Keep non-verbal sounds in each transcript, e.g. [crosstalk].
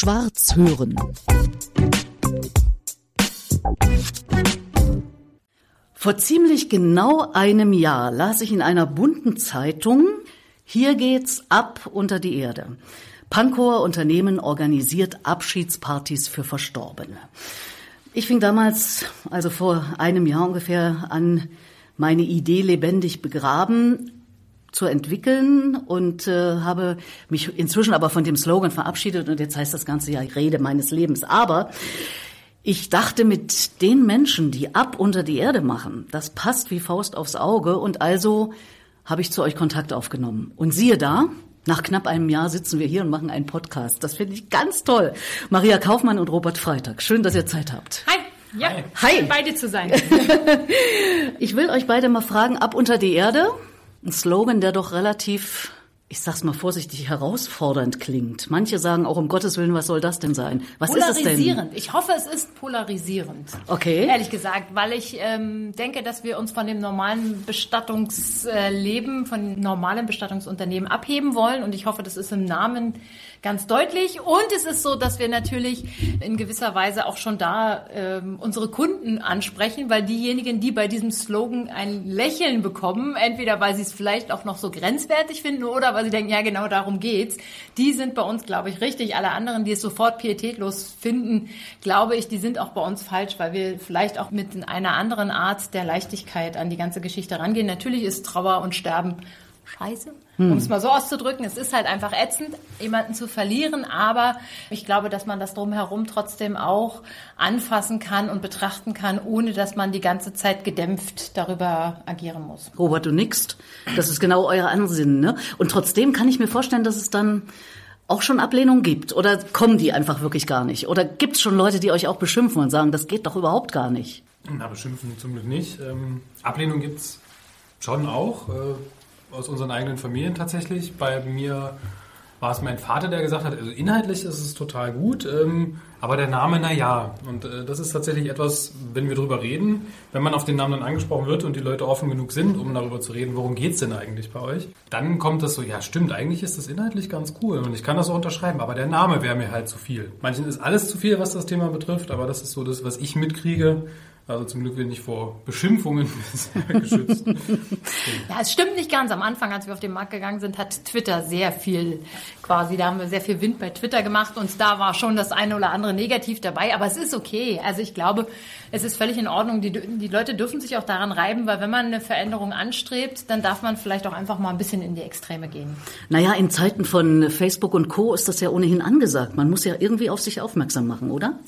Schwarz hören. Vor ziemlich genau einem Jahr las ich in einer bunten Zeitung, hier geht's ab unter die Erde. Pankower Unternehmen organisiert Abschiedspartys für Verstorbene. Ich fing damals, also vor einem Jahr ungefähr, an, meine Idee lebendig begraben zu entwickeln und äh, habe mich inzwischen aber von dem Slogan verabschiedet und jetzt heißt das Ganze ja Rede meines Lebens. Aber ich dachte, mit den Menschen, die ab unter die Erde machen, das passt wie Faust aufs Auge und also habe ich zu euch Kontakt aufgenommen. Und siehe da, nach knapp einem Jahr sitzen wir hier und machen einen Podcast. Das finde ich ganz toll. Maria Kaufmann und Robert Freitag. Schön, dass ihr Zeit habt. Hi. Ja, Hi. Schön, beide zu sein. [laughs] ich will euch beide mal fragen, ab unter die Erde. Ein Slogan, der doch relativ ich sag's mal vorsichtig, herausfordernd klingt. Manche sagen auch, um Gottes Willen, was soll das denn sein? Was ist es denn? Polarisierend. Ich hoffe, es ist polarisierend. Okay. Ehrlich gesagt, weil ich ähm, denke, dass wir uns von dem normalen Bestattungsleben, von normalen Bestattungsunternehmen abheben wollen. Und ich hoffe, das ist im Namen ganz deutlich. Und es ist so, dass wir natürlich in gewisser Weise auch schon da ähm, unsere Kunden ansprechen, weil diejenigen, die bei diesem Slogan ein Lächeln bekommen, entweder weil sie es vielleicht auch noch so grenzwertig finden oder weil sie denken, ja genau darum geht's, die sind bei uns, glaube ich, richtig. Alle anderen, die es sofort pietätlos finden, glaube ich, die sind auch bei uns falsch, weil wir vielleicht auch mit einer anderen Art der Leichtigkeit an die ganze Geschichte rangehen. Natürlich ist Trauer und Sterben scheiße, hm. um es mal so auszudrücken. Es ist halt einfach ätzend, jemanden zu verlieren, aber ich glaube, dass man das drumherum trotzdem auch anfassen kann und betrachten kann, ohne dass man die ganze Zeit gedämpft darüber agieren muss. Robert, du nickst. Das ist genau euer Ansinnen, ne? Und trotzdem kann ich mir vorstellen, dass es dann auch schon Ablehnung gibt? Oder kommen die einfach wirklich gar nicht? Oder gibt es schon Leute, die euch auch beschimpfen und sagen, das geht doch überhaupt gar nicht? Na, beschimpfen zum Glück nicht. Ähm, Ablehnung gibt es schon auch. Äh, aus unseren eigenen Familien tatsächlich. Bei mir war es mein Vater, der gesagt hat, also inhaltlich ist es total gut, ähm, aber der Name, na ja. Und äh, das ist tatsächlich etwas, wenn wir darüber reden, wenn man auf den Namen dann angesprochen wird und die Leute offen genug sind, um darüber zu reden, worum geht's denn eigentlich bei euch, dann kommt das so, ja stimmt, eigentlich ist das inhaltlich ganz cool und ich kann das auch unterschreiben, aber der Name wäre mir halt zu viel. Manchen ist alles zu viel, was das Thema betrifft, aber das ist so das, was ich mitkriege also zum Glück bin ich vor Beschimpfungen [laughs] geschützt. ja, es stimmt nicht ganz. Am Anfang, als wir auf den Markt gegangen sind, hat Twitter sehr viel quasi, da haben wir sehr viel Wind bei Twitter gemacht und da war schon das eine oder andere negativ dabei. Aber es ist okay. Also ich glaube, es ist völlig in Ordnung. Die, die Leute dürfen sich auch daran reiben, weil wenn man eine Veränderung anstrebt, dann darf man vielleicht auch einfach mal ein bisschen in die Extreme gehen. Naja, in Zeiten von Facebook und Co. ist das ja ohnehin angesagt. Man muss ja irgendwie auf sich aufmerksam machen, oder?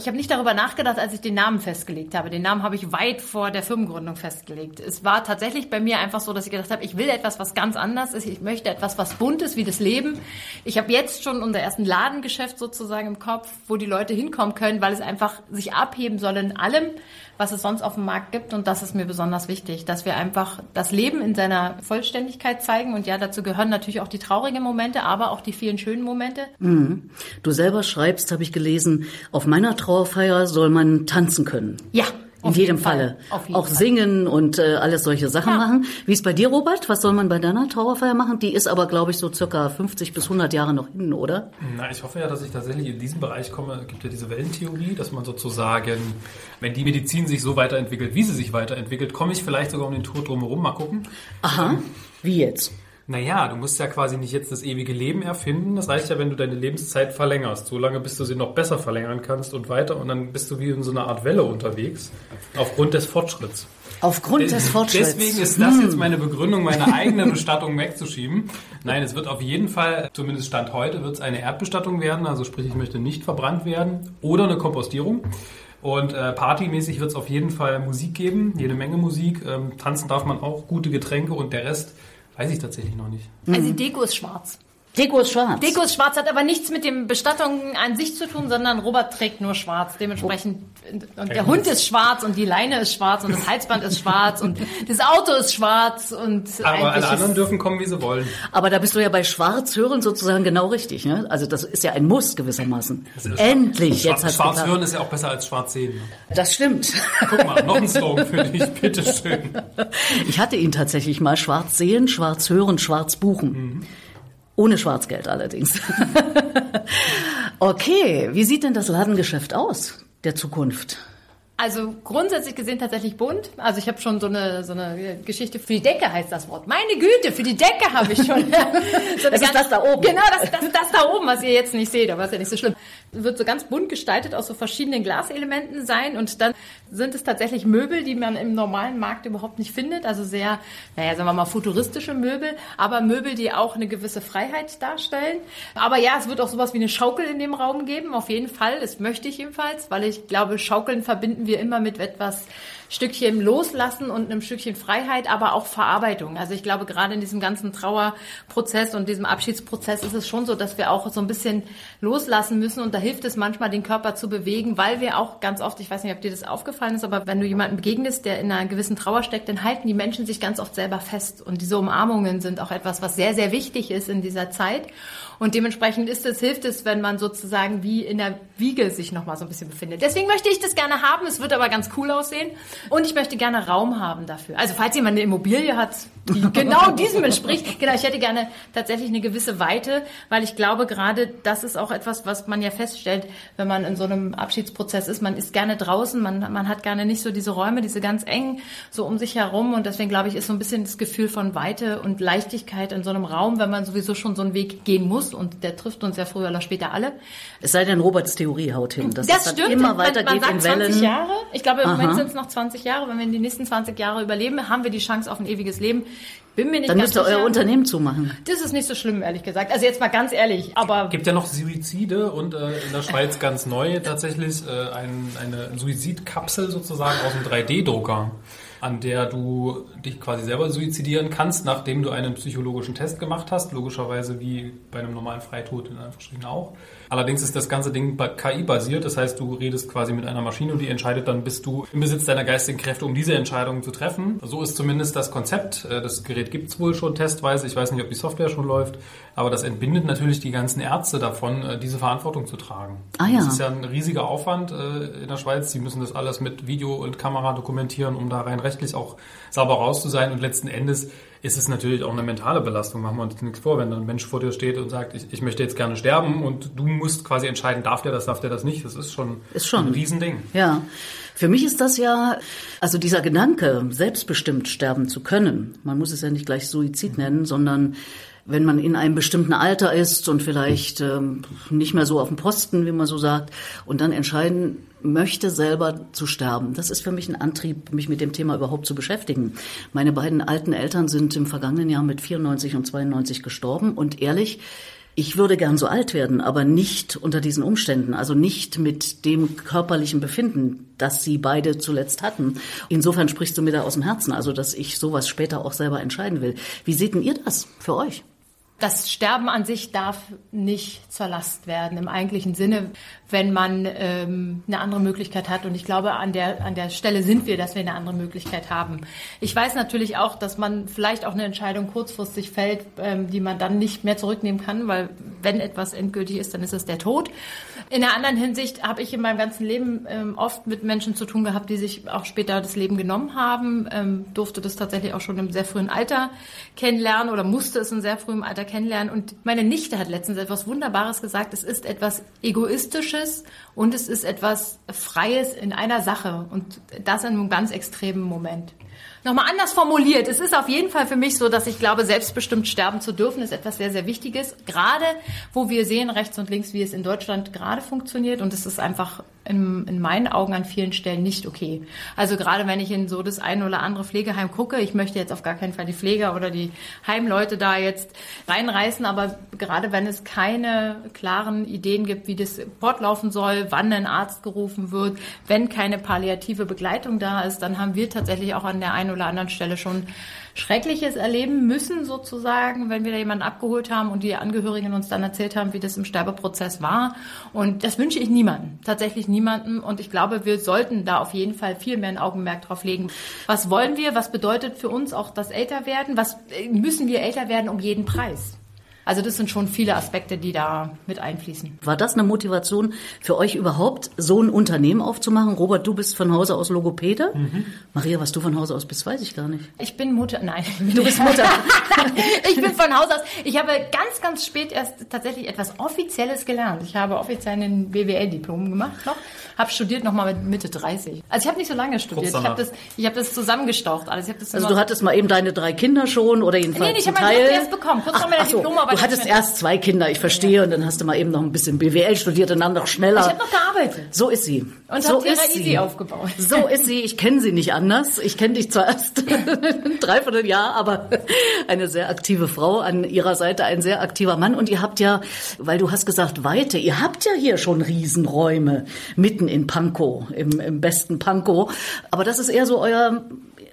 Ich habe nicht darüber nachgedacht, als ich den Namen festgelegt habe. Den Namen habe ich weit vor der Firmengründung festgelegt. Es war tatsächlich bei mir einfach so, dass ich gedacht habe, ich will etwas, was ganz anders ist. Ich möchte etwas, was bunt ist, wie das Leben. Ich habe jetzt schon unser ersten Ladengeschäft sozusagen im Kopf, wo die Leute hinkommen können, weil es einfach sich abheben soll in allem, was es sonst auf dem Markt gibt. Und das ist mir besonders wichtig, dass wir einfach das Leben in seiner Vollständigkeit zeigen. Und ja, dazu gehören natürlich auch die traurigen Momente, aber auch die vielen schönen Momente. Mhm. Du selber schreibst, habe ich gelesen, auf meiner Trauerfeier soll man tanzen können. Ja, in jedem Falle. Jeden auch Fall. singen und äh, alles solche Sachen ja. machen. Wie ist bei dir, Robert? Was soll man bei deiner Trauerfeier machen? Die ist aber, glaube ich, so circa 50 bis 100 Jahre noch hin, oder? Na, ich hoffe ja, dass ich tatsächlich in diesem Bereich komme. Es gibt ja diese Wellentheorie, dass man sozusagen, wenn die Medizin sich so weiterentwickelt, wie sie sich weiterentwickelt, komme ich vielleicht sogar um den Tod drumherum. Mal gucken. Aha. Wie jetzt? Naja, du musst ja quasi nicht jetzt das ewige Leben erfinden. Das reicht ja, wenn du deine Lebenszeit verlängerst. So lange, bis du sie noch besser verlängern kannst und weiter. Und dann bist du wie in so einer Art Welle unterwegs. Aufgrund des Fortschritts. Aufgrund des Fortschritts. Deswegen ist das jetzt meine Begründung, meine [laughs] eigene Bestattung wegzuschieben. Nein, es wird auf jeden Fall, zumindest Stand heute, wird es eine Erdbestattung werden. Also sprich, ich möchte nicht verbrannt werden. Oder eine Kompostierung. Und äh, partymäßig wird es auf jeden Fall Musik geben, jede Menge Musik. Ähm, tanzen darf man auch, gute Getränke und der Rest Weiß ich tatsächlich noch nicht. Also die Deko ist schwarz. Deko ist schwarz. Deko ist schwarz, hat aber nichts mit dem Bestattung an sich zu tun, sondern Robert trägt nur schwarz. Dementsprechend, und der Hund ist schwarz und die Leine ist schwarz und das Halsband ist schwarz und das Auto ist schwarz und. Aber alle anderen dürfen kommen, wie sie wollen. Aber da bist du ja bei Schwarz hören sozusagen genau richtig, ne? Also das ist ja ein Muss gewissermaßen. Endlich, jetzt hast Schwarz hören ist ja auch besser als schwarz sehen. Ne? Das stimmt. Guck mal, noch ein Slogan für dich, bitteschön. Ich hatte ihn tatsächlich mal schwarz sehen, schwarz hören, schwarz buchen. Mhm. Ohne Schwarzgeld allerdings. [laughs] Okay, wie sieht denn das Ladengeschäft aus der Zukunft? Also grundsätzlich gesehen tatsächlich bunt. Also ich habe schon so eine, so eine Geschichte für die Decke heißt das Wort. Meine Güte, für die Decke habe ich schon. [laughs] so das ist das da oben. Genau, das, das, das da oben, was ihr jetzt nicht seht, aber ist ja nicht so schlimm. Wird so ganz bunt gestaltet aus so verschiedenen Glaselementen sein und dann sind es tatsächlich Möbel, die man im normalen Markt überhaupt nicht findet. Also sehr, naja, sagen wir mal futuristische Möbel, aber Möbel, die auch eine gewisse Freiheit darstellen. Aber ja, es wird auch sowas wie eine Schaukel in dem Raum geben, auf jeden Fall. Das möchte ich jedenfalls, weil ich glaube, Schaukeln verbinden wir wir immer mit etwas Stückchen Loslassen und einem Stückchen Freiheit, aber auch Verarbeitung. Also ich glaube, gerade in diesem ganzen Trauerprozess und diesem Abschiedsprozess ist es schon so, dass wir auch so ein bisschen loslassen müssen und da hilft es manchmal, den Körper zu bewegen, weil wir auch ganz oft, ich weiß nicht, ob dir das aufgefallen ist, aber wenn du jemandem begegnest, der in einer gewissen Trauer steckt, dann halten die Menschen sich ganz oft selber fest und diese Umarmungen sind auch etwas, was sehr, sehr wichtig ist in dieser Zeit. Und dementsprechend ist es, hilft es, wenn man sozusagen wie in der Wiege sich nochmal so ein bisschen befindet. Deswegen möchte ich das gerne haben. Es wird aber ganz cool aussehen. Und ich möchte gerne Raum haben dafür. Also falls jemand eine Immobilie hat, die [laughs] genau diesem entspricht, genau, ich hätte gerne tatsächlich eine gewisse Weite, weil ich glaube, gerade das ist auch etwas, was man ja feststellt, wenn man in so einem Abschiedsprozess ist. Man ist gerne draußen, man, man hat gerne nicht so diese Räume, diese ganz engen, so um sich herum. Und deswegen glaube ich, ist so ein bisschen das Gefühl von Weite und Leichtigkeit in so einem Raum, wenn man sowieso schon so einen Weg gehen muss. Und der trifft uns ja früher oder später alle. Es sei denn, Roberts Theorie haut hin. Das, das stimmt. immer weiter man, man geht sagt in Wellen. 20 Jahre. Ich glaube, im Aha. Moment sind es noch 20 Jahre. Wenn wir in die nächsten 20 Jahre überleben, haben wir die Chance auf ein ewiges Leben. Bin mir nicht Dann müsst ihr euer Unternehmen zumachen. Das ist nicht so schlimm, ehrlich gesagt. Also jetzt mal ganz ehrlich. Aber gibt ja noch Suizide und äh, in der Schweiz ganz neu tatsächlich äh, ein, eine Suizidkapsel sozusagen aus einem 3D-Drucker an der du dich quasi selber suizidieren kannst, nachdem du einen psychologischen Test gemacht hast, logischerweise wie bei einem normalen Freitod in Anführungsstrichen auch. Allerdings ist das ganze Ding KI-basiert, das heißt, du redest quasi mit einer Maschine und die entscheidet dann, bist du im Besitz deiner geistigen Kräfte, um diese Entscheidungen zu treffen. So ist zumindest das Konzept. Äh, das Gerät gibt's wohl schon testweise. Ich weiß nicht, ob die Software schon läuft, aber das entbindet natürlich die ganzen Ärzte davon, äh, diese Verantwortung zu tragen. Ah, ja. Das ist ja ein riesiger Aufwand äh, in der Schweiz. Sie müssen das alles mit Video und Kamera dokumentieren, um da rein rechtlich auch sauber raus zu sein. Und letzten Endes ist es natürlich auch eine mentale Belastung. Machen wir uns nichts vor, wenn ein Mensch vor dir steht und sagt, ich, ich möchte jetzt gerne sterben und du musst quasi entscheiden, darf der das, darf der das nicht. Das ist schon, ist schon. ein Riesending. Ja. Für mich ist das ja, also dieser Gedanke, selbstbestimmt sterben zu können. Man muss es ja nicht gleich Suizid nennen, sondern wenn man in einem bestimmten Alter ist und vielleicht ähm, nicht mehr so auf dem Posten, wie man so sagt, und dann entscheiden möchte, selber zu sterben. Das ist für mich ein Antrieb, mich mit dem Thema überhaupt zu beschäftigen. Meine beiden alten Eltern sind im vergangenen Jahr mit 94 und 92 gestorben und ehrlich, ich würde gern so alt werden, aber nicht unter diesen Umständen, also nicht mit dem körperlichen Befinden, das sie beide zuletzt hatten. Insofern sprichst du mir da aus dem Herzen, also dass ich sowas später auch selber entscheiden will. Wie seht denn ihr das für euch? Das Sterben an sich darf nicht zur Last werden im eigentlichen Sinne, wenn man ähm, eine andere Möglichkeit hat. Und ich glaube, an der, an der Stelle sind wir, dass wir eine andere Möglichkeit haben. Ich weiß natürlich auch, dass man vielleicht auch eine Entscheidung kurzfristig fällt, ähm, die man dann nicht mehr zurücknehmen kann, weil wenn etwas endgültig ist, dann ist es der Tod. In der anderen Hinsicht habe ich in meinem ganzen Leben ähm, oft mit Menschen zu tun gehabt, die sich auch später das Leben genommen haben. Ähm, durfte das tatsächlich auch schon im sehr frühen Alter kennenlernen oder musste es in sehr frühem Alter kennenlernen. Und meine Nichte hat letztens etwas Wunderbares gesagt. Es ist etwas Egoistisches und es ist etwas Freies in einer Sache. Und das in einem ganz extremen Moment. Nochmal anders formuliert. Es ist auf jeden Fall für mich so, dass ich glaube, selbstbestimmt sterben zu dürfen, ist etwas sehr, sehr Wichtiges. Gerade wo wir sehen, rechts und links, wie es in Deutschland gerade funktioniert. Und es ist einfach in, in meinen Augen an vielen Stellen nicht okay. Also gerade wenn ich in so das eine oder andere Pflegeheim gucke, ich möchte jetzt auf gar keinen Fall die Pfleger oder die Heimleute da jetzt reinreißen, aber gerade wenn es keine klaren Ideen gibt, wie das fortlaufen soll, wann ein Arzt gerufen wird, wenn keine palliative Begleitung da ist, dann haben wir tatsächlich auch an der einen oder anderen Stelle schon Schreckliches erleben müssen, sozusagen, wenn wir da jemanden abgeholt haben und die Angehörigen uns dann erzählt haben, wie das im Sterbeprozess war. Und das wünsche ich niemandem, tatsächlich niemandem. Und ich glaube, wir sollten da auf jeden Fall viel mehr ein Augenmerk drauf legen. Was wollen wir? Was bedeutet für uns auch das Älterwerden? Was müssen wir älter werden um jeden Preis? Also das sind schon viele Aspekte, die da mit einfließen. War das eine Motivation für euch überhaupt, so ein Unternehmen aufzumachen? Robert, du bist von Hause aus Logopäde. Mhm. Maria, was du von Hause aus bist, weiß ich gar nicht. Ich bin Mutter. Nein, [laughs] du bist Mutter. [laughs] ich bin von Haus aus. Ich habe ganz, ganz spät erst tatsächlich etwas Offizielles gelernt. Ich habe offiziell ein BWL-Diplom gemacht noch, habe studiert nochmal mit Mitte 30. Also ich habe nicht so lange studiert. Ich habe das, ich habe das zusammengestaucht. Also, das also du hattest mal eben deine drei Kinder schon oder jedenfalls Nee, ich habe mein erst bekommen. Kurz ach, vor meiner so, Diplomarbeit. Du hattest erst zwei Kinder, ich verstehe, ja. und dann hast du mal eben noch ein bisschen BWL studiert und dann noch schneller. Ich habe noch gearbeitet. So ist sie. Und so ist sie aufgebaut. So ist sie. Ich kenne sie nicht anders. Ich kenne dich zwar erst [laughs] ein Dreivierteljahr, aber eine sehr aktive Frau an ihrer Seite, ein sehr aktiver Mann. Und ihr habt ja, weil du hast gesagt Weite, ihr habt ja hier schon Riesenräume mitten in Pankow, im, im besten Pankow. Aber das ist eher so euer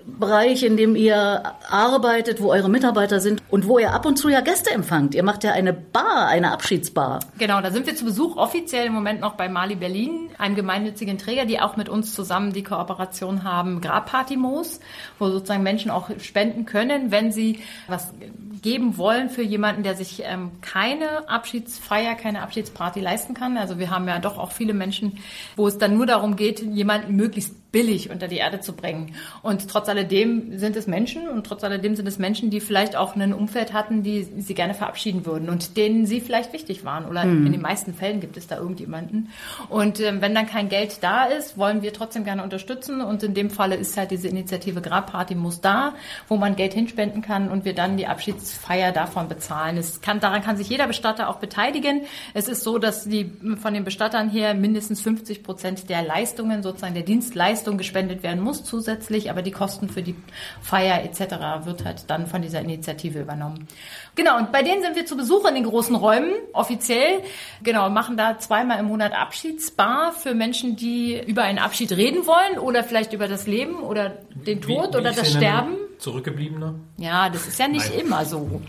Bereich, in dem ihr arbeitet, wo eure Mitarbeiter sind und wo ihr ab und zu ja Gäste empfangt. Ihr macht ja eine Bar, eine Abschiedsbar. Genau, da sind wir zu Besuch offiziell im Moment noch bei Mali Berlin, einem gemeinnützigen Träger, die auch mit uns zusammen die Kooperation haben, Grabparty Moos, wo sozusagen Menschen auch spenden können, wenn sie was geben wollen für jemanden, der sich ähm, keine Abschiedsfeier, keine Abschiedsparty leisten kann. Also wir haben ja doch auch viele Menschen, wo es dann nur darum geht, jemanden möglichst billig unter die Erde zu bringen. Und trotz alledem sind es Menschen und trotz alledem sind es Menschen, die vielleicht auch ein Umfeld hatten, die sie gerne verabschieden würden und denen sie vielleicht wichtig waren. Oder mhm. in den meisten Fällen gibt es da irgendjemanden. Und ähm, wenn dann kein Geld da ist, wollen wir trotzdem gerne unterstützen. Und in dem Falle ist halt diese Initiative Grabparty muss da, wo man Geld hinspenden kann und wir dann die Abschiedsfeier davon bezahlen. Es kann, daran kann sich jeder Bestatter auch beteiligen. Es ist so, dass die von den Bestattern her mindestens 50 Prozent der Leistungen, sozusagen der Dienstleistungen, Leistung gespendet werden muss zusätzlich, aber die Kosten für die Feier etc. wird halt dann von dieser Initiative übernommen. Genau, und bei denen sind wir zu Besuch in den großen Räumen, offiziell. Genau, machen da zweimal im Monat Abschiedsbar für Menschen, die über einen Abschied reden wollen oder vielleicht über das Leben oder den Tod wie, wie oder das Sterben. Zurückgebliebene? Ja, das ist ja nicht Nein. immer so.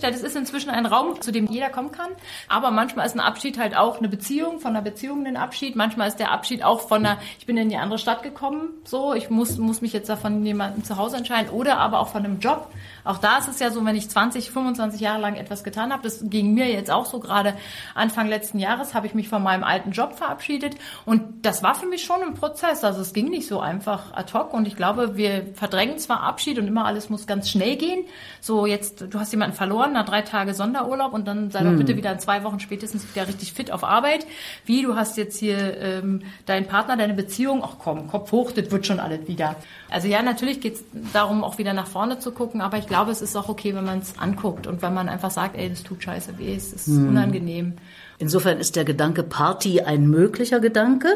Das ist inzwischen ein Raum, zu dem jeder kommen kann. Aber manchmal ist ein Abschied halt auch eine Beziehung, von einer Beziehung ein Abschied. Manchmal ist der Abschied auch von einer, ich bin in die andere Stadt gekommen, so, ich muss, muss mich jetzt davon jemandem zu Hause entscheiden. Oder aber auch von einem Job. Auch da ist es ja so, wenn ich 20, 25 Jahre lang etwas getan habe, das ging mir jetzt auch so gerade Anfang letzten Jahres, habe ich mich von meinem alten Job verabschiedet. Und das war für mich schon ein Prozess. Also es ging nicht so einfach ad hoc. Und ich glaube, wir verdrängen zwar Abschied und immer alles muss ganz schnell gehen. So jetzt, du hast jemanden verloren, nach drei Tage Sonderurlaub und dann sei doch hm. bitte wieder in zwei Wochen spätestens wieder richtig fit auf Arbeit. Wie, du hast jetzt hier ähm, deinen Partner, deine Beziehung, ach komm, Kopf hoch, das wird schon alles wieder. Also ja, natürlich geht es darum, auch wieder nach vorne zu gucken, aber ich glaube, es ist auch okay, wenn man es anguckt und wenn man einfach sagt, ey, das tut scheiße weh, es ist hm. unangenehm. Insofern ist der Gedanke Party ein möglicher Gedanke,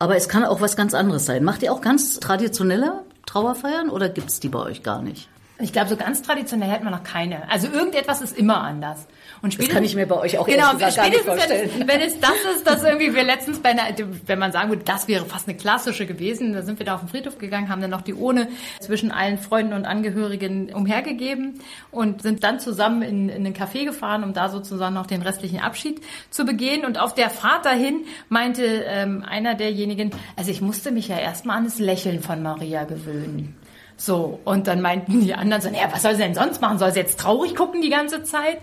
aber es kann auch was ganz anderes sein. Macht ihr auch ganz traditionelle Trauerfeiern oder gibt es die bei euch gar nicht? Ich glaube, so ganz traditionell hätten wir noch keine. Also irgendetwas ist immer anders. Und das kann ich mir bei euch auch genau, gesagt gar nicht vorstellen. Wenn, wenn es das ist, dass irgendwie wir letztens bei einer, wenn man sagen würde, das wäre fast eine klassische gewesen, da sind wir da auf den Friedhof gegangen, haben dann noch die Urne zwischen allen Freunden und Angehörigen umhergegeben und sind dann zusammen in, in den Café gefahren, um da sozusagen noch den restlichen Abschied zu begehen. Und auf der Fahrt dahin meinte ähm, einer derjenigen, also ich musste mich ja erstmal an das Lächeln von Maria gewöhnen. So, und dann meinten die anderen so, naja, was soll sie denn sonst machen? Soll sie jetzt traurig gucken die ganze Zeit?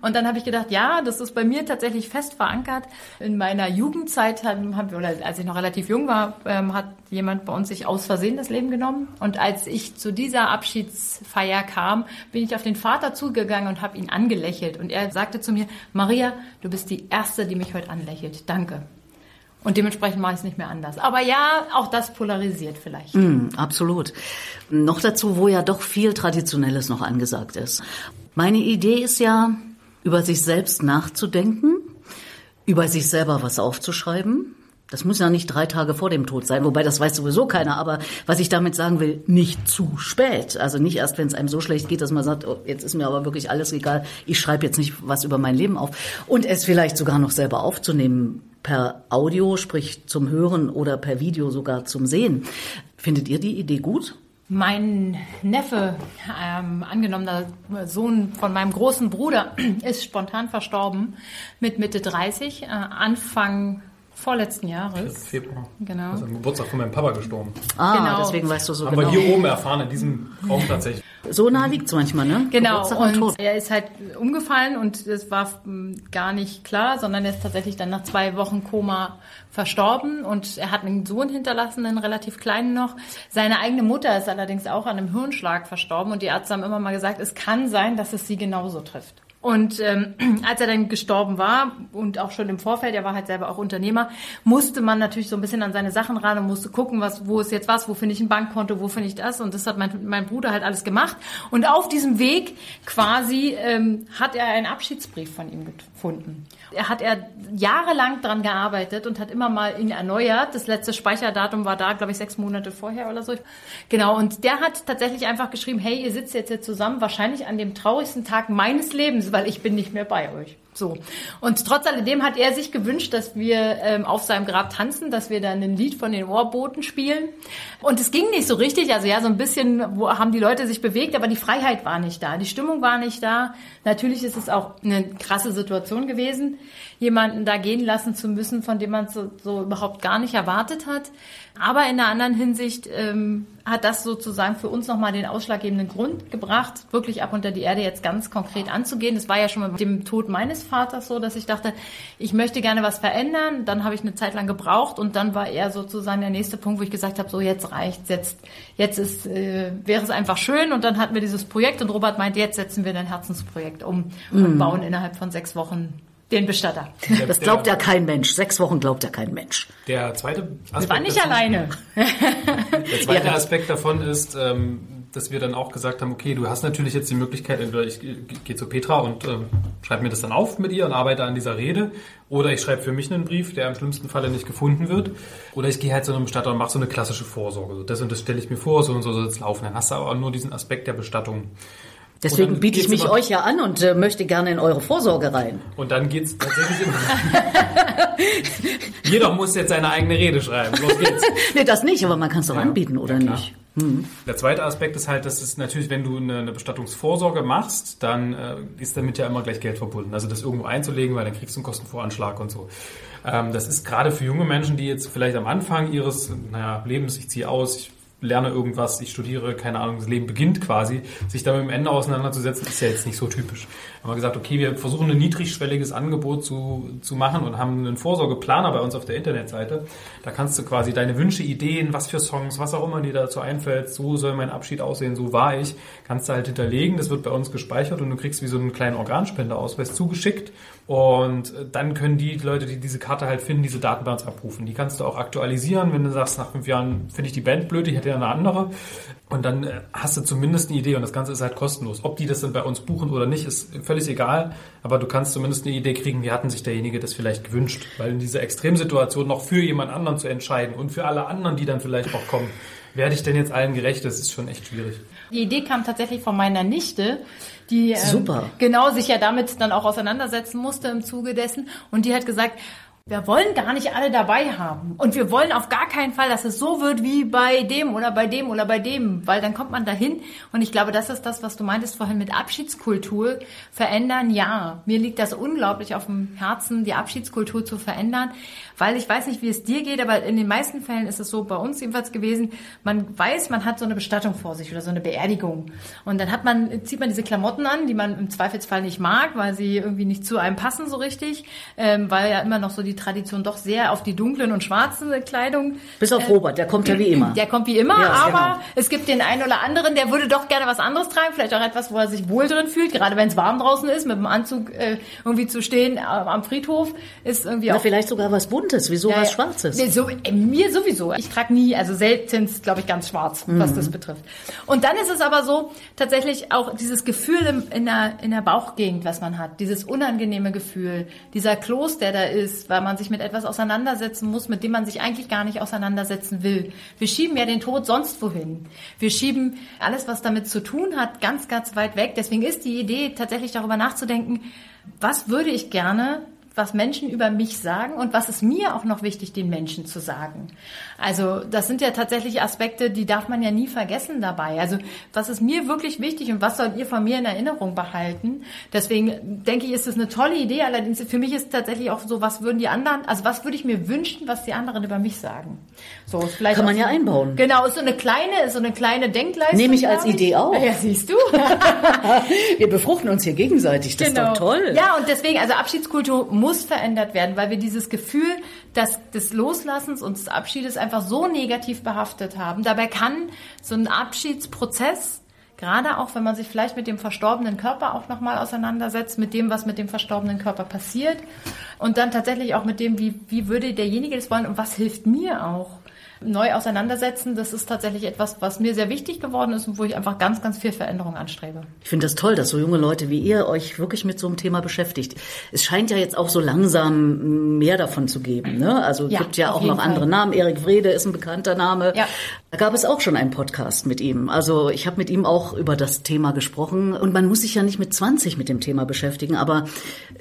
Und dann habe ich gedacht, ja, das ist bei mir tatsächlich fest verankert. In meiner Jugendzeit haben, wir, oder als ich noch relativ jung war, ähm, hat jemand bei uns sich aus Versehen das Leben genommen. Und als ich zu dieser Abschiedsfeier kam, bin ich auf den Vater zugegangen und habe ihn angelächelt. Und er sagte zu mir, Maria, du bist die Erste, die mich heute anlächelt. Danke. Und dementsprechend mache ich es nicht mehr anders. Aber ja, auch das polarisiert vielleicht. Mm, absolut. Noch dazu, wo ja doch viel Traditionelles noch angesagt ist. Meine Idee ist ja, über sich selbst nachzudenken, über sich selber was aufzuschreiben. Das muss ja nicht drei Tage vor dem Tod sein, wobei das weiß sowieso keiner. Aber was ich damit sagen will, nicht zu spät. Also nicht erst, wenn es einem so schlecht geht, dass man sagt, oh, jetzt ist mir aber wirklich alles egal. Ich schreibe jetzt nicht was über mein Leben auf. Und es vielleicht sogar noch selber aufzunehmen per Audio, sprich zum Hören oder per Video sogar zum Sehen. Findet ihr die Idee gut? Mein Neffe, ähm, angenommener Sohn von meinem großen Bruder, [clears throat] ist spontan verstorben mit Mitte 30. Äh, Anfang Vorletzten Jahres. Februar. Genau. Das ist am Geburtstag von meinem Papa gestorben. Ah, Genau. deswegen weißt du so Haben genau. wir hier oben erfahren, in diesem Raum tatsächlich. So nah liegt's manchmal, ne? Genau, Geburtstag und er ist halt umgefallen und es war mm, gar nicht klar, sondern er ist tatsächlich dann nach zwei Wochen Koma verstorben und er hat einen Sohn hinterlassen, einen relativ kleinen noch. Seine eigene Mutter ist allerdings auch an einem Hirnschlag verstorben und die Ärzte haben immer mal gesagt, es kann sein, dass es sie genauso trifft. Und ähm, [clears throat] als er dann gestorben war und auch schon im Vorfeld, er war halt selber auch Unternehmer, musste man natürlich so ein bisschen an seine Sachen ran und musste gucken, was, wo ist jetzt was, wo finde ich ein Bankkonto, wo finde ich das. Und das hat mein, mein Bruder halt alles gemacht. Und auf diesem Weg quasi ähm, hat er einen Abschiedsbrief von ihm gefunden. Er hat er jahrelang dran gearbeitet und hat immer mal ihn erneuert. Das letzte Speicherdatum war da, glaube ich, sechs Monate vorher oder so. Genau, und der hat tatsächlich einfach geschrieben, hey, ihr sitzt jetzt hier zusammen, wahrscheinlich an dem traurigsten Tag meines Lebens, weil ich bin nicht mehr bei euch. So. Und trotz alledem hat er sich gewünscht, dass wir ähm, auf seinem Grab tanzen, dass wir dann ein Lied von den Ohrboten spielen. Und es ging nicht so richtig. Also ja, so ein bisschen wo haben die Leute sich bewegt, aber die Freiheit war nicht da. Die Stimmung war nicht da. Natürlich ist es auch eine krasse Situation gewesen, jemanden da gehen lassen zu müssen, von dem man so, so überhaupt gar nicht erwartet hat. Aber in einer anderen Hinsicht ähm, hat das sozusagen für uns nochmal den ausschlaggebenden Grund gebracht, wirklich ab unter die Erde jetzt ganz konkret anzugehen. Das war ja schon mit dem Tod meines Vaters so, dass ich dachte, ich möchte gerne was verändern. Dann habe ich eine Zeit lang gebraucht und dann war er sozusagen der nächste Punkt, wo ich gesagt habe, so jetzt reicht's, jetzt jetzt ist äh, wäre es einfach schön. Und dann hatten wir dieses Projekt und Robert meinte, jetzt setzen wir ein Herzensprojekt um und bauen innerhalb von sechs Wochen den Bestatter. Das glaubt ja kein Mensch. Sechs Wochen glaubt ja kein Mensch. Der zweite Aspekt, Wir waren nicht davon- alleine. [laughs] Der zweite Ja. Aspekt davon ist, ähm, dass wir dann auch gesagt haben, okay, du hast natürlich jetzt die Möglichkeit, entweder ich ge- gehe zu Petra und ähm, schreibe mir das dann auf mit ihr und arbeite an dieser Rede, oder ich schreibe für mich einen Brief, der im schlimmsten Falle nicht gefunden wird, oder ich gehe halt zu einem Bestatter und mache so eine klassische Vorsorge. So, das und das stelle ich mir vor, so und so soll es laufen. Dann hast du aber auch nur diesen Aspekt der Bestattung. Deswegen biete ich mich immer- euch ja an und äh, möchte gerne in eure Vorsorge rein. Und dann geht's tatsächlich immer. [laughs] Jeder muss jetzt seine eigene Rede schreiben. Los geht's. [laughs] Nee, das nicht, aber man kann es doch Ja, anbieten, oder ja, nicht? Der zweite Aspekt ist halt, dass es natürlich, wenn du eine, eine Bestattungsvorsorge machst, dann äh, ist damit ja immer gleich Geld verbunden. Also das irgendwo einzulegen, weil dann kriegst du einen Kostenvoranschlag und so. Ähm, das ist gerade für junge Menschen, die jetzt vielleicht am Anfang ihres naja, Lebens, ich ziehe aus, ich lerne irgendwas, ich studiere, keine Ahnung, das Leben beginnt quasi, sich da mit dem Ende auseinanderzusetzen, ist ja jetzt nicht so typisch. Haben wir gesagt, okay, wir versuchen ein niedrigschwelliges Angebot zu, zu machen und haben einen Vorsorgeplaner bei uns auf der Internetseite. Da kannst du quasi deine Wünsche, Ideen, was für Songs, was auch immer dir dazu einfällt, so soll mein Abschied aussehen, so war ich, kannst du halt hinterlegen, das wird bei uns gespeichert und du kriegst wie so einen kleinen Organspendeausweis zugeschickt und dann können die Leute, die diese Karte halt finden, diese Daten bei uns abrufen. Die kannst du auch aktualisieren, wenn du sagst, nach fünf Jahren finde ich die Band blöd, ich hätte ja eine andere. Und dann äh, hast du zumindest eine Idee und das Ganze ist halt kostenlos. Ob die das dann bei uns buchen oder nicht, ist völlig egal. Aber du kannst zumindest eine Idee kriegen, wie hatten sich derjenige das vielleicht gewünscht. Weil in dieser Extremsituation noch für jemand anderen zu entscheiden und für alle anderen, die dann vielleicht auch kommen, werde ich denn jetzt allen gerecht? Das ist schon echt schwierig. Die Idee kam tatsächlich von meiner Nichte, die ähm, genau sich ja damit dann auch auseinandersetzen musste im Zuge dessen. Und die hat gesagt, wir wollen gar nicht alle dabei haben. Und wir wollen auf gar keinen Fall, dass es so wird wie bei dem oder bei dem oder bei dem, weil dann kommt man dahin. Und ich glaube, das ist das, was du meintest vorhin mit Abschiedskultur. Verändern, ja. Mir liegt das unglaublich auf dem Herzen, die Abschiedskultur zu verändern, weil ich weiß nicht, wie es dir geht, aber in den meisten Fällen ist es so bei uns jedenfalls gewesen, man weiß, man hat so eine Bestattung vor sich oder so eine Beerdigung. Und dann hat man, zieht man diese Klamotten an, die man im Zweifelsfall nicht mag, weil sie irgendwie nicht zu einem passen so richtig, ähm, weil ja immer noch so die Tradition doch sehr auf die dunklen und schwarzen Kleidung Bis auf Robert, der kommt ja wie immer. der kommt wie immer, Ja, aber genau. es gibt den einen oder anderen, der würde doch gerne was anderes tragen, vielleicht auch etwas, wo er sich wohl drin fühlt, gerade wenn es warm draußen ist, mit dem Anzug äh, irgendwie zu stehen äh, am Friedhof, ist irgendwie Na, auch vielleicht sogar was Buntes, wieso ja, was. Schwarzes? Nee, so, äh, mir sowieso. Ich trage nie, also selten, glaube ich, ganz schwarz, was Mhm. das betrifft. Und dann ist es aber so, tatsächlich auch dieses Gefühl im, in, der, in der Bauchgegend, was man hat, dieses unangenehme Gefühl, dieser Kloß, der da ist, weil man sich mit etwas auseinandersetzen muss, mit dem man sich eigentlich gar nicht auseinandersetzen will. Wir schieben ja den Tod sonst wohin. Wir schieben alles, was damit zu tun hat, ganz, ganz weit weg. Deswegen ist die Idee, tatsächlich darüber nachzudenken, was würde ich gerne was Menschen über mich sagen und was ist mir auch noch wichtig, den Menschen zu sagen. Also das sind ja tatsächlich Aspekte, die darf man ja nie vergessen dabei. Also was ist mir wirklich wichtig und was sollt ihr von mir in Erinnerung behalten? Deswegen denke ich, ist es eine tolle Idee. Allerdings für mich ist tatsächlich auch so, was würden die anderen, also was würde ich mir wünschen, was die anderen über mich sagen? So, vielleicht kann man ja einbauen. Genau, ist so eine kleine, ist so eine kleine Denkleistung. Nehme ich als Idee auch. Ja, siehst du. [laughs] wir befruchten uns hier gegenseitig. Das genau. ist doch toll. Ja, und deswegen, also Abschiedskultur muss verändert werden, weil wir dieses Gefühl dass des Loslassens und des Abschiedes einfach so negativ behaftet haben. Dabei kann so ein Abschiedsprozess gerade auch wenn man sich vielleicht mit dem verstorbenen Körper auch nochmal auseinandersetzt, mit dem, was mit dem verstorbenen Körper passiert und dann tatsächlich auch mit dem, wie, wie würde derjenige das wollen und was hilft mir auch neu auseinandersetzen. Das ist tatsächlich etwas, was mir sehr wichtig geworden ist und wo ich einfach ganz, ganz viel Veränderung anstrebe. Ich finde das toll, dass so junge Leute wie ihr euch wirklich mit so einem Thema beschäftigt. Es scheint ja jetzt auch so langsam mehr davon zu geben. Ne? Also es ja, gibt ja auch noch Fall. andere Namen. Erik Wrede ist ein bekannter Name. Ja. Da gab es auch schon einen Podcast mit ihm. Also ich habe mit ihm auch über das Thema gesprochen. Und man muss sich ja nicht mit 20 mit dem Thema beschäftigen. Aber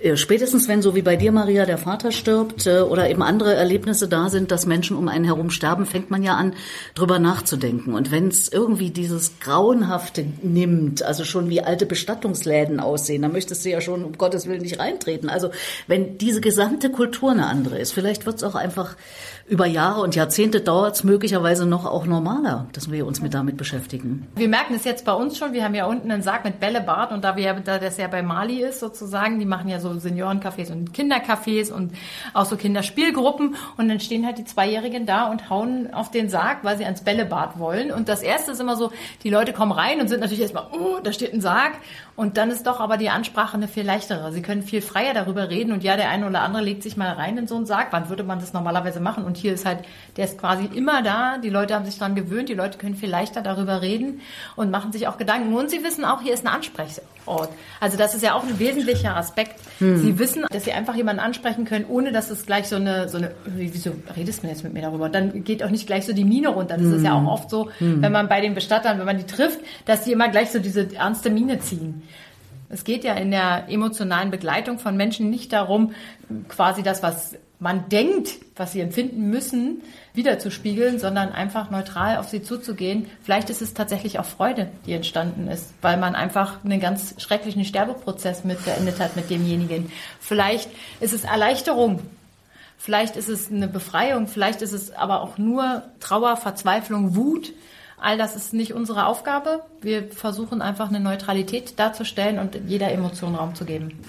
äh, spätestens, wenn so wie bei dir, Maria, der Vater stirbt äh, oder eben andere Erlebnisse da sind, dass Menschen um einen herum sterben, fängt man ja an, drüber nachzudenken. Und wenn es irgendwie dieses Grauenhafte nimmt, also schon wie alte Bestattungsläden aussehen, dann möchtest du ja schon um Gottes Willen nicht reintreten. Also wenn diese gesamte Kultur eine andere ist, vielleicht wird es auch einfach über Jahre und Jahrzehnte dauert es möglicherweise noch auch normaler, dass wir uns mit damit beschäftigen. Wir merken es jetzt bei uns schon. Wir haben ja unten einen Sarg mit Bällebad und da wir da das ja bei Mali ist sozusagen, die machen ja so Seniorencafés und Kindercafés und auch so Kinderspielgruppen und dann stehen halt die Zweijährigen da und hauen auf den Sarg, weil sie ans Bällebad wollen. Und das erste ist immer so, die Leute kommen rein und sind natürlich erstmal, oh, da steht ein Sarg. Und dann ist doch aber die Ansprache eine viel leichtere. Sie können viel freier darüber reden und ja, der eine oder andere legt sich mal rein in so einen Sarg. Wann würde man das normalerweise machen? Und hier ist halt, der ist quasi immer da. Die Leute haben sich daran gewöhnt. Die Leute können viel leichter darüber reden und machen sich auch Gedanken. Und sie wissen auch, hier ist ein Ansprechort. Also das ist ja auch ein wesentlicher Aspekt. Hm. Sie wissen, dass sie einfach jemanden ansprechen können, ohne dass es gleich so eine, so eine, wieso redest du jetzt mit mir darüber? Und dann geht auch nicht gleich so die Mine runter. Das hm. ist ja auch oft so, hm. wenn man bei den Bestattern, wenn man die trifft, dass die immer gleich so diese ernste Mine ziehen. Es geht ja in der emotionalen Begleitung von Menschen nicht darum, quasi das, was man denkt, was sie empfinden müssen, wiederzuspiegeln, sondern einfach neutral auf sie zuzugehen. Vielleicht ist es tatsächlich auch Freude, die entstanden ist, weil man einfach einen ganz schrecklichen Sterbeprozess mit beendet hat mit demjenigen. Vielleicht ist es Erleichterung. Vielleicht ist es eine Befreiung. Vielleicht ist es aber auch nur Trauer, Verzweiflung, Wut. All das ist nicht unsere Aufgabe. Wir versuchen einfach eine Neutralität darzustellen und jeder Emotion Raum zu geben.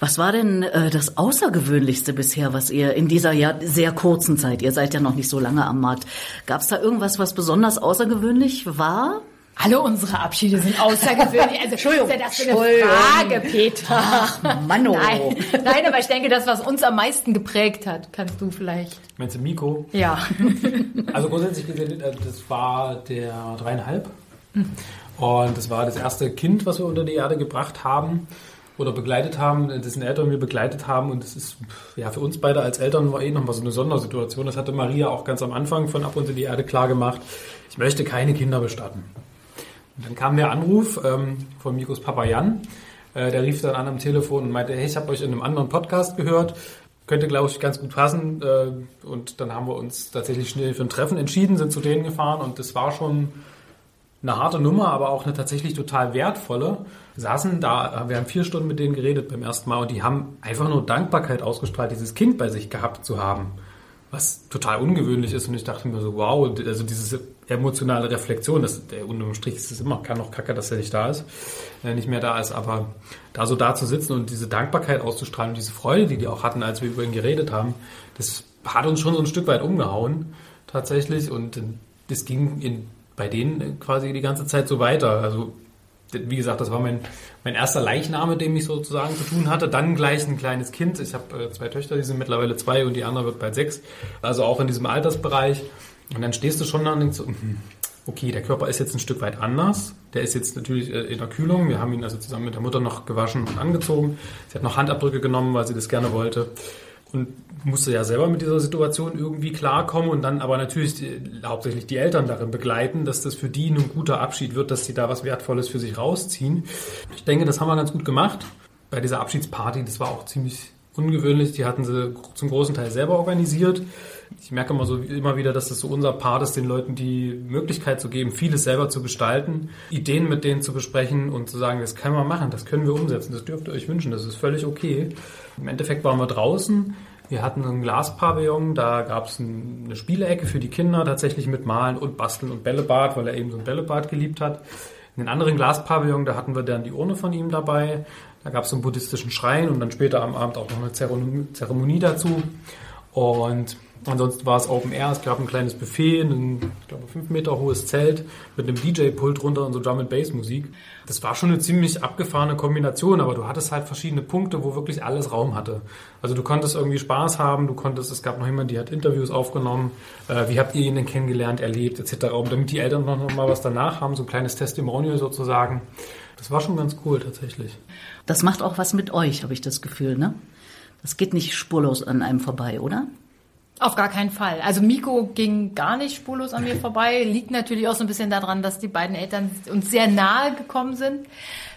Was war denn äh, das Außergewöhnlichste bisher, was ihr in dieser ja sehr kurzen Zeit, ihr seid ja noch nicht so lange am Markt, gab es da irgendwas, was besonders außergewöhnlich war? Alle unsere Abschiede sind außergewöhnlich. Also, Entschuldigung, ist ja das für eine Frage, Peter. Ach, Mann, oh. Nein, nein, aber ich denke, das, was uns am meisten geprägt hat, kannst du vielleicht. Meinst du Miko? Ja. Also grundsätzlich gesehen, äh, das war der dreieinhalb. Und das war das erste Kind, was wir unter die Erde gebracht haben oder begleitet haben, dessen Eltern wir begleitet haben. Und das ist ja für uns beide als Eltern war eh nochmal so eine Sondersituation. Das hatte Maria auch ganz am Anfang von Ab unter die Erde klar gemacht. Ich möchte keine Kinder bestatten. Und dann kam der Anruf ähm, von Mikos Papa Jan. Äh, der rief dann an am Telefon und meinte, hey, ich habe euch in einem anderen Podcast gehört. Könnte, glaube ich, ganz gut passen. Äh, und dann haben wir uns tatsächlich schnell für ein Treffen entschieden, sind zu denen gefahren und das war schon eine harte Nummer, aber auch eine tatsächlich total wertvolle. Wir saßen da, wir haben vier Stunden mit denen geredet beim ersten Mal und die haben einfach nur Dankbarkeit ausgestrahlt, dieses Kind bei sich gehabt zu haben was total ungewöhnlich ist. Und ich dachte mir so, wow, also diese emotionale Reflexion, das, der unterm Strich ist es immer, kann noch kacke, dass er nicht da ist, äh, nicht mehr da ist, aber da so da zu sitzen und diese Dankbarkeit auszustrahlen und diese Freude, die die auch hatten, als wir über ihn geredet haben, das hat uns schon so ein Stück weit umgehauen, tatsächlich. Und das ging in, bei denen quasi die ganze Zeit so weiter. Also wie gesagt, das war mein, mein erster Leichnam, mit dem ich sozusagen zu tun hatte. Dann gleich ein kleines Kind. Ich habe äh, zwei Töchter, die sind mittlerweile zwei und die andere wird bald sechs. Also auch in diesem Altersbereich. Und dann stehst du schon da und denkst so, hm, okay, der Körper ist jetzt ein Stück weit anders. Der ist jetzt natürlich äh, in der Kühlung. Wir haben ihn also zusammen mit der Mutter noch gewaschen und angezogen. Sie hat noch Handabdrücke genommen, weil sie das gerne wollte und musste ja selber mit dieser Situation irgendwie klarkommen und dann aber natürlich die, hauptsächlich die Eltern darin begleiten, dass das für die ein guter Abschied wird, dass sie da was Wertvolles für sich rausziehen. Ich denke, das haben wir ganz gut gemacht. Bei dieser Abschiedsparty, das war auch ziemlich ungewöhnlich. Die hatten sie zum großen Teil selber organisiert. Ich merke immer so immer wieder, dass das so unser Part ist, den Leuten die Möglichkeit zu geben, vieles selber zu gestalten, Ideen mit denen zu besprechen und zu sagen, das können wir machen, das können wir umsetzen, das dürft ihr euch wünschen, das ist völlig okay. Im Endeffekt waren wir draußen. Wir hatten einen Glaspavillon, da gab es eine Spielecke für die Kinder, tatsächlich mit Malen und Basteln und Bällebad, weil er eben so ein Bällebad geliebt hat. In den anderen Glaspavillon, da hatten wir dann die Urne von ihm dabei. Da gab es so einen buddhistischen Schrein und dann später am Abend auch noch eine Zeremonie dazu. Und Ansonsten war es Open Air, es gab ein kleines Buffet, ein, ich glaube, fünf Meter hohes Zelt mit einem DJ-Pult drunter und so Drum and Bass Musik. Das war schon eine ziemlich abgefahrene Kombination, aber du hattest halt verschiedene Punkte, wo wirklich alles Raum hatte. Also du konntest irgendwie Spaß haben, du konntest, es gab noch jemand, die hat Interviews aufgenommen, äh, wie habt ihr ihn denn kennengelernt, erlebt, etc. Und damit die Eltern noch mal was danach haben, so ein kleines Testimonial sozusagen. Das war schon ganz cool tatsächlich. Das macht auch was mit euch, habe ich das Gefühl, ne? Das geht nicht spurlos an einem vorbei, oder? Auf gar keinen Fall. Also Miko ging gar nicht spurlos an mir vorbei. Liegt natürlich auch so ein bisschen daran, dass die beiden Eltern uns sehr nahe gekommen sind,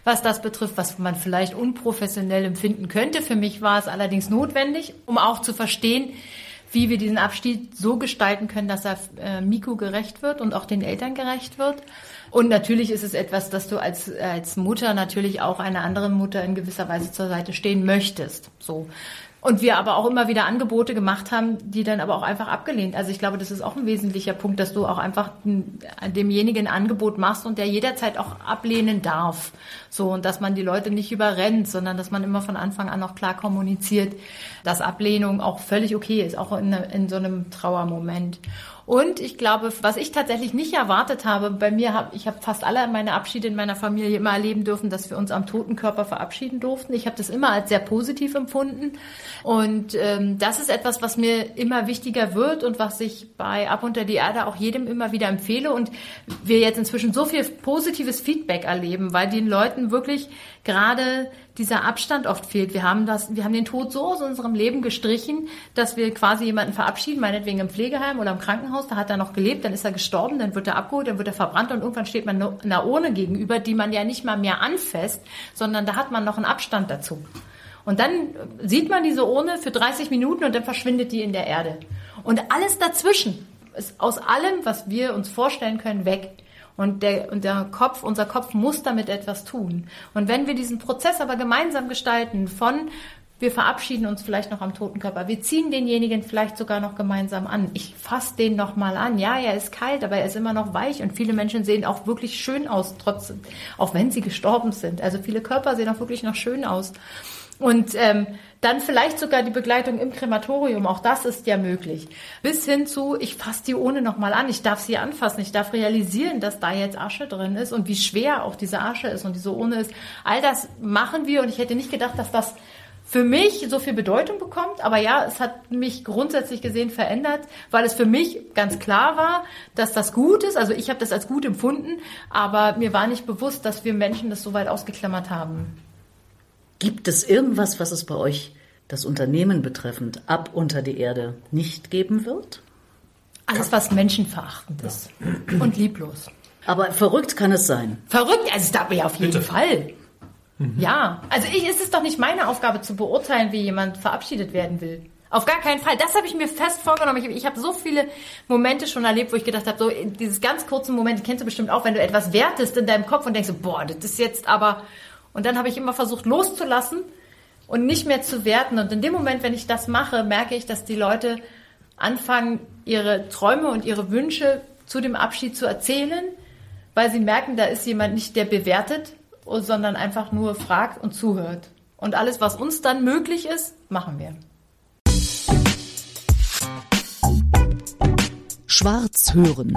was das betrifft, was man vielleicht unprofessionell empfinden könnte. Für mich war es allerdings notwendig, um auch zu verstehen, wie wir diesen Abschied so gestalten können, dass er äh, Miko gerecht wird und auch den Eltern gerecht wird. Und natürlich ist es etwas, dass du als, als Mutter natürlich auch einer anderen Mutter in gewisser Weise zur Seite stehen möchtest. So. Und wir aber auch immer wieder Angebote gemacht haben, die dann aber auch einfach abgelehnt. Also ich glaube, das ist auch ein wesentlicher Punkt, dass du auch einfach demjenigen ein Angebot machst und der jederzeit auch ablehnen darf. So, und dass man die Leute nicht überrennt, sondern dass man immer von Anfang an auch klar kommuniziert, dass Ablehnung auch völlig okay ist, auch in, in so einem Trauermoment. Und ich glaube, was ich tatsächlich nicht erwartet habe, bei mir habe ich habe fast alle meine Abschiede in meiner Familie immer erleben dürfen, dass wir uns am toten Körper verabschieden durften. Ich habe das immer als sehr positiv empfunden. Und ähm, das ist etwas, was mir immer wichtiger wird und was ich bei Ab unter die Erde auch jedem immer wieder empfehle. Und wir jetzt inzwischen so viel positives Feedback erleben, weil den Leuten wirklich gerade dieser Abstand oft fehlt. Wir haben das, wir haben den Tod so aus unserem Leben gestrichen, dass wir quasi jemanden verabschieden, meinetwegen im Pflegeheim oder im Krankenhaus, da hat er noch gelebt, dann ist er gestorben, dann wird er abgeholt, dann wird er verbrannt und irgendwann steht man einer Urne gegenüber, die man ja nicht mal mehr anfasst, sondern da hat man noch einen Abstand dazu. Und dann sieht man diese Urne für 30 Minuten und dann verschwindet die in der Erde. Und alles dazwischen ist aus allem, was wir uns vorstellen können, weg. Und der, und der Kopf, unser Kopf muss damit etwas tun. Und wenn wir diesen Prozess aber gemeinsam gestalten von wir verabschieden uns vielleicht noch am toten Körper. Wir ziehen denjenigen vielleicht sogar noch gemeinsam an. Ich fasse den noch mal an. Ja, er ist kalt, aber er ist immer noch weich und viele Menschen sehen auch wirklich schön aus, trotzdem, auch wenn sie gestorben sind. Also viele Körper sehen auch wirklich noch schön aus. Und ähm, dann vielleicht sogar die Begleitung im Krematorium, auch das ist ja möglich. Bis hin zu, ich fasse die ohne nochmal an, ich darf sie anfassen, ich darf realisieren, dass da jetzt Asche drin ist und wie schwer auch diese Asche ist und diese Urne ist. All das machen wir und ich hätte nicht gedacht, dass das für mich so viel Bedeutung bekommt. Aber ja, es hat mich grundsätzlich gesehen verändert, weil es für mich ganz klar war, dass das gut ist. Also ich habe das als gut empfunden, aber mir war nicht bewusst, dass wir Menschen das so weit ausgeklammert haben. Gibt es irgendwas, was es bei euch, das Unternehmen betreffend, ab unter die Erde nicht geben wird? Alles, was menschenverachtend ist und lieblos. Aber verrückt kann es sein. Verrückt, also da ja auf jeden Bitte. Fall. Mhm. Ja, also ich, ist es doch nicht meine Aufgabe zu beurteilen, wie jemand verabschiedet werden will. Auf gar keinen Fall. Das habe ich mir fest vorgenommen. Ich, ich habe so viele Momente schon erlebt, wo ich gedacht habe, so dieses ganz kurze Moment, kennst du bestimmt auch, wenn du etwas wertest in deinem Kopf und denkst, so, boah, das ist jetzt aber und dann habe ich immer versucht loszulassen und nicht mehr zu werten. Und in dem Moment, wenn ich das mache, merke ich, dass die Leute anfangen, ihre Träume und ihre Wünsche zu dem Abschied zu erzählen, weil sie merken, da ist jemand nicht, der bewertet, sondern einfach nur fragt und zuhört. Und alles, was uns dann möglich ist, machen wir. Schwarz hören.